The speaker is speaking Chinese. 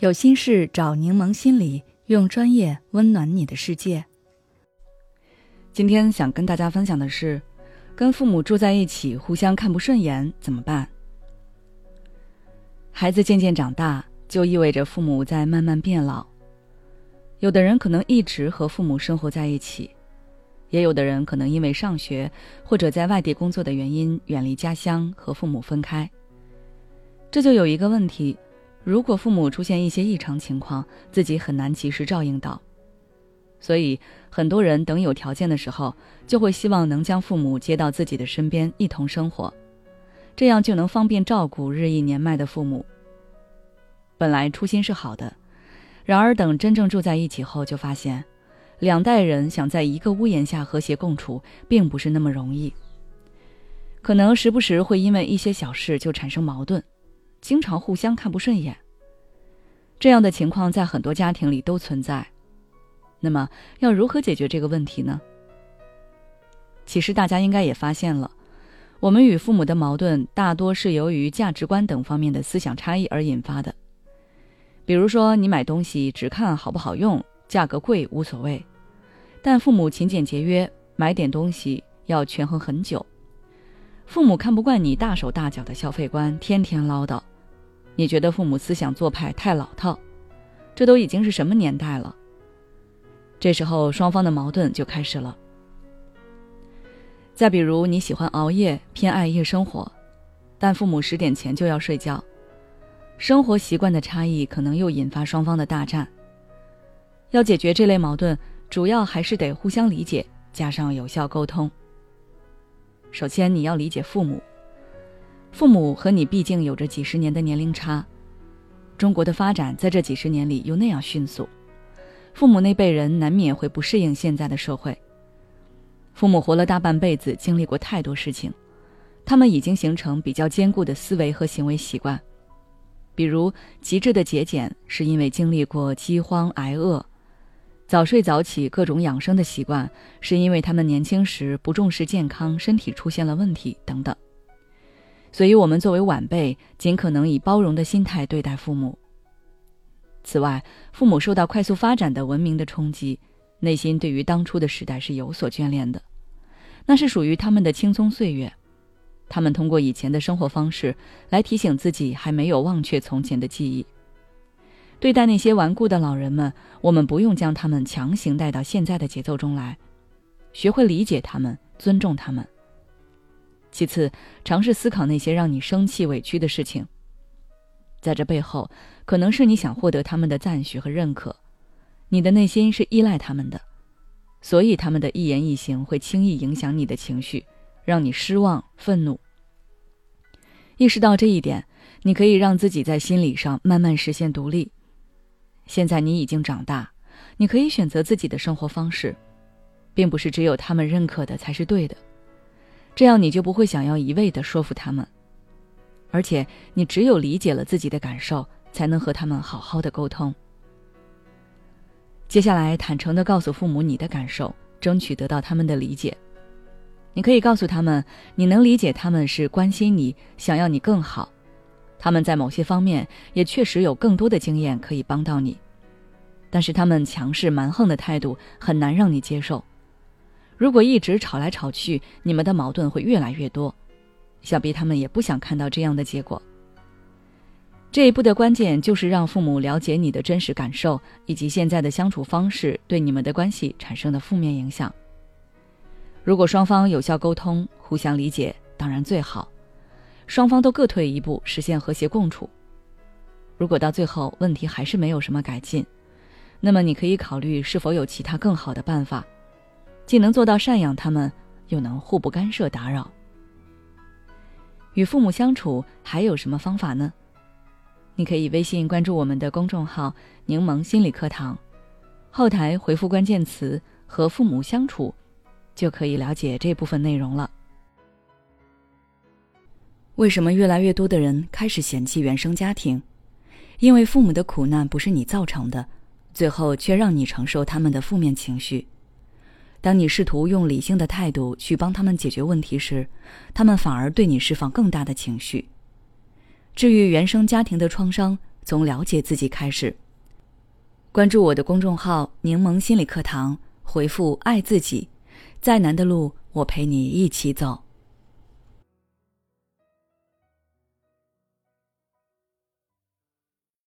有心事找柠檬心理，用专业温暖你的世界。今天想跟大家分享的是，跟父母住在一起，互相看不顺眼怎么办？孩子渐渐长大，就意味着父母在慢慢变老。有的人可能一直和父母生活在一起，也有的人可能因为上学或者在外地工作的原因远离家乡，和父母分开。这就有一个问题。如果父母出现一些异常情况，自己很难及时照应到，所以很多人等有条件的时候，就会希望能将父母接到自己的身边一同生活，这样就能方便照顾日益年迈的父母。本来初心是好的，然而等真正住在一起后，就发现，两代人想在一个屋檐下和谐共处，并不是那么容易，可能时不时会因为一些小事就产生矛盾。经常互相看不顺眼，这样的情况在很多家庭里都存在。那么，要如何解决这个问题呢？其实大家应该也发现了，我们与父母的矛盾大多是由于价值观等方面的思想差异而引发的。比如说，你买东西只看好不好用，价格贵无所谓，但父母勤俭节约，买点东西要权衡很久。父母看不惯你大手大脚的消费观，天天唠叨。你觉得父母思想做派太老套，这都已经是什么年代了？这时候双方的矛盾就开始了。再比如你喜欢熬夜，偏爱夜生活，但父母十点前就要睡觉，生活习惯的差异可能又引发双方的大战。要解决这类矛盾，主要还是得互相理解，加上有效沟通。首先，你要理解父母。父母和你毕竟有着几十年的年龄差，中国的发展在这几十年里又那样迅速，父母那辈人难免会不适应现在的社会。父母活了大半辈子，经历过太多事情，他们已经形成比较坚固的思维和行为习惯，比如极致的节俭是因为经历过饥荒挨饿，早睡早起各种养生的习惯是因为他们年轻时不重视健康，身体出现了问题等等。所以，我们作为晚辈，尽可能以包容的心态对待父母。此外，父母受到快速发展的文明的冲击，内心对于当初的时代是有所眷恋的，那是属于他们的青葱岁月。他们通过以前的生活方式来提醒自己，还没有忘却从前的记忆。对待那些顽固的老人们，我们不用将他们强行带到现在的节奏中来，学会理解他们，尊重他们。其次，尝试思考那些让你生气、委屈的事情。在这背后，可能是你想获得他们的赞许和认可，你的内心是依赖他们的，所以他们的一言一行会轻易影响你的情绪，让你失望、愤怒。意识到这一点，你可以让自己在心理上慢慢实现独立。现在你已经长大，你可以选择自己的生活方式，并不是只有他们认可的才是对的。这样你就不会想要一味的说服他们，而且你只有理解了自己的感受，才能和他们好好的沟通。接下来，坦诚的告诉父母你的感受，争取得到他们的理解。你可以告诉他们，你能理解他们是关心你，想要你更好。他们在某些方面也确实有更多的经验可以帮到你，但是他们强势蛮横的态度很难让你接受。如果一直吵来吵去，你们的矛盾会越来越多。想必他们也不想看到这样的结果。这一步的关键就是让父母了解你的真实感受，以及现在的相处方式对你们的关系产生的负面影响。如果双方有效沟通、互相理解，当然最好；双方都各退一步，实现和谐共处。如果到最后问题还是没有什么改进，那么你可以考虑是否有其他更好的办法。既能做到赡养他们，又能互不干涉打扰。与父母相处还有什么方法呢？你可以微信关注我们的公众号“柠檬心理课堂”，后台回复关键词“和父母相处”，就可以了解这部分内容了。为什么越来越多的人开始嫌弃原生家庭？因为父母的苦难不是你造成的，最后却让你承受他们的负面情绪。当你试图用理性的态度去帮他们解决问题时他们反而对你释放更大的情绪。治愈原生家庭的创伤从了解自己开始。关注我的公众号柠檬心理课堂回复爱自己再难的路我陪你一起走。